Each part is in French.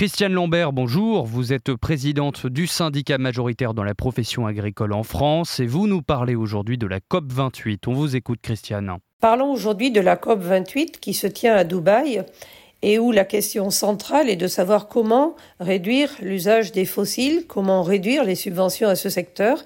Christiane Lambert, bonjour. Vous êtes présidente du syndicat majoritaire dans la profession agricole en France et vous nous parlez aujourd'hui de la COP 28. On vous écoute, Christiane. Parlons aujourd'hui de la COP 28 qui se tient à Dubaï et où la question centrale est de savoir comment réduire l'usage des fossiles, comment réduire les subventions à ce secteur,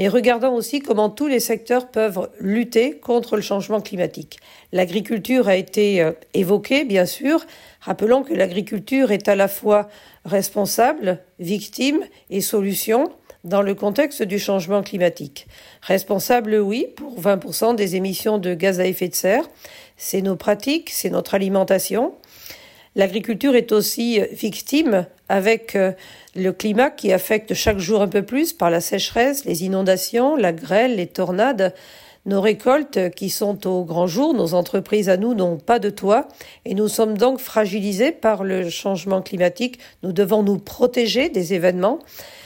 mais regardons aussi comment tous les secteurs peuvent lutter contre le changement climatique. L'agriculture a été euh, évoquée, bien sûr. Rappelons que l'agriculture est à la fois responsable, victime et solution dans le contexte du changement climatique. Responsable, oui, pour 20% des émissions de gaz à effet de serre. C'est nos pratiques, c'est notre alimentation. L'agriculture est aussi victime avec euh, le climat qui affecte chaque jour un peu plus par la sécheresse, les inondations, la grêle, les tornades. Nos récoltes qui sont au grand jour, nos entreprises à nous n'ont pas de toit et nous sommes donc fragilisés par le changement climatique. Nous devons nous protéger des événements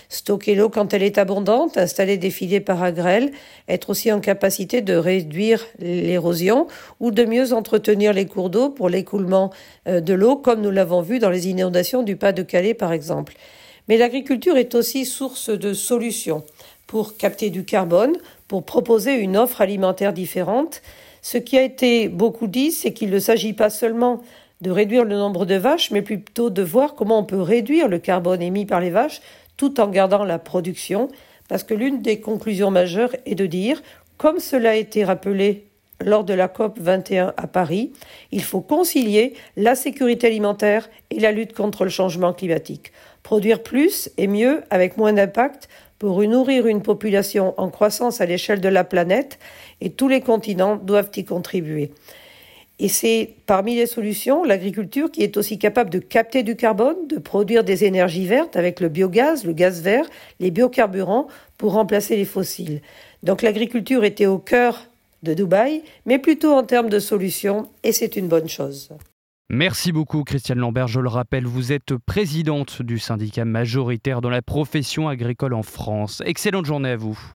stocker l'eau quand elle est abondante, installer des filets paragrèles, être aussi en capacité de réduire l'érosion ou de mieux entretenir les cours d'eau pour l'écoulement euh, de l'eau, comme nous l'avons vu dans les inondations du Pas-de-Calais par exemple. Mais l'agriculture est aussi source de solutions pour capter du carbone, pour proposer une offre alimentaire différente. Ce qui a été beaucoup dit, c'est qu'il ne s'agit pas seulement de réduire le nombre de vaches, mais plutôt de voir comment on peut réduire le carbone émis par les vaches tout en gardant la production, parce que l'une des conclusions majeures est de dire, comme cela a été rappelé lors de la COP 21 à Paris, il faut concilier la sécurité alimentaire et la lutte contre le changement climatique. Produire plus et mieux avec moins d'impact pour nourrir une population en croissance à l'échelle de la planète et tous les continents doivent y contribuer. Et c'est parmi les solutions l'agriculture qui est aussi capable de capter du carbone, de produire des énergies vertes avec le biogaz, le gaz vert, les biocarburants pour remplacer les fossiles. Donc l'agriculture était au cœur de Dubaï, mais plutôt en termes de solutions, et c'est une bonne chose. Merci beaucoup Christiane Lambert. Je le rappelle, vous êtes présidente du syndicat majoritaire dans la profession agricole en France. Excellente journée à vous.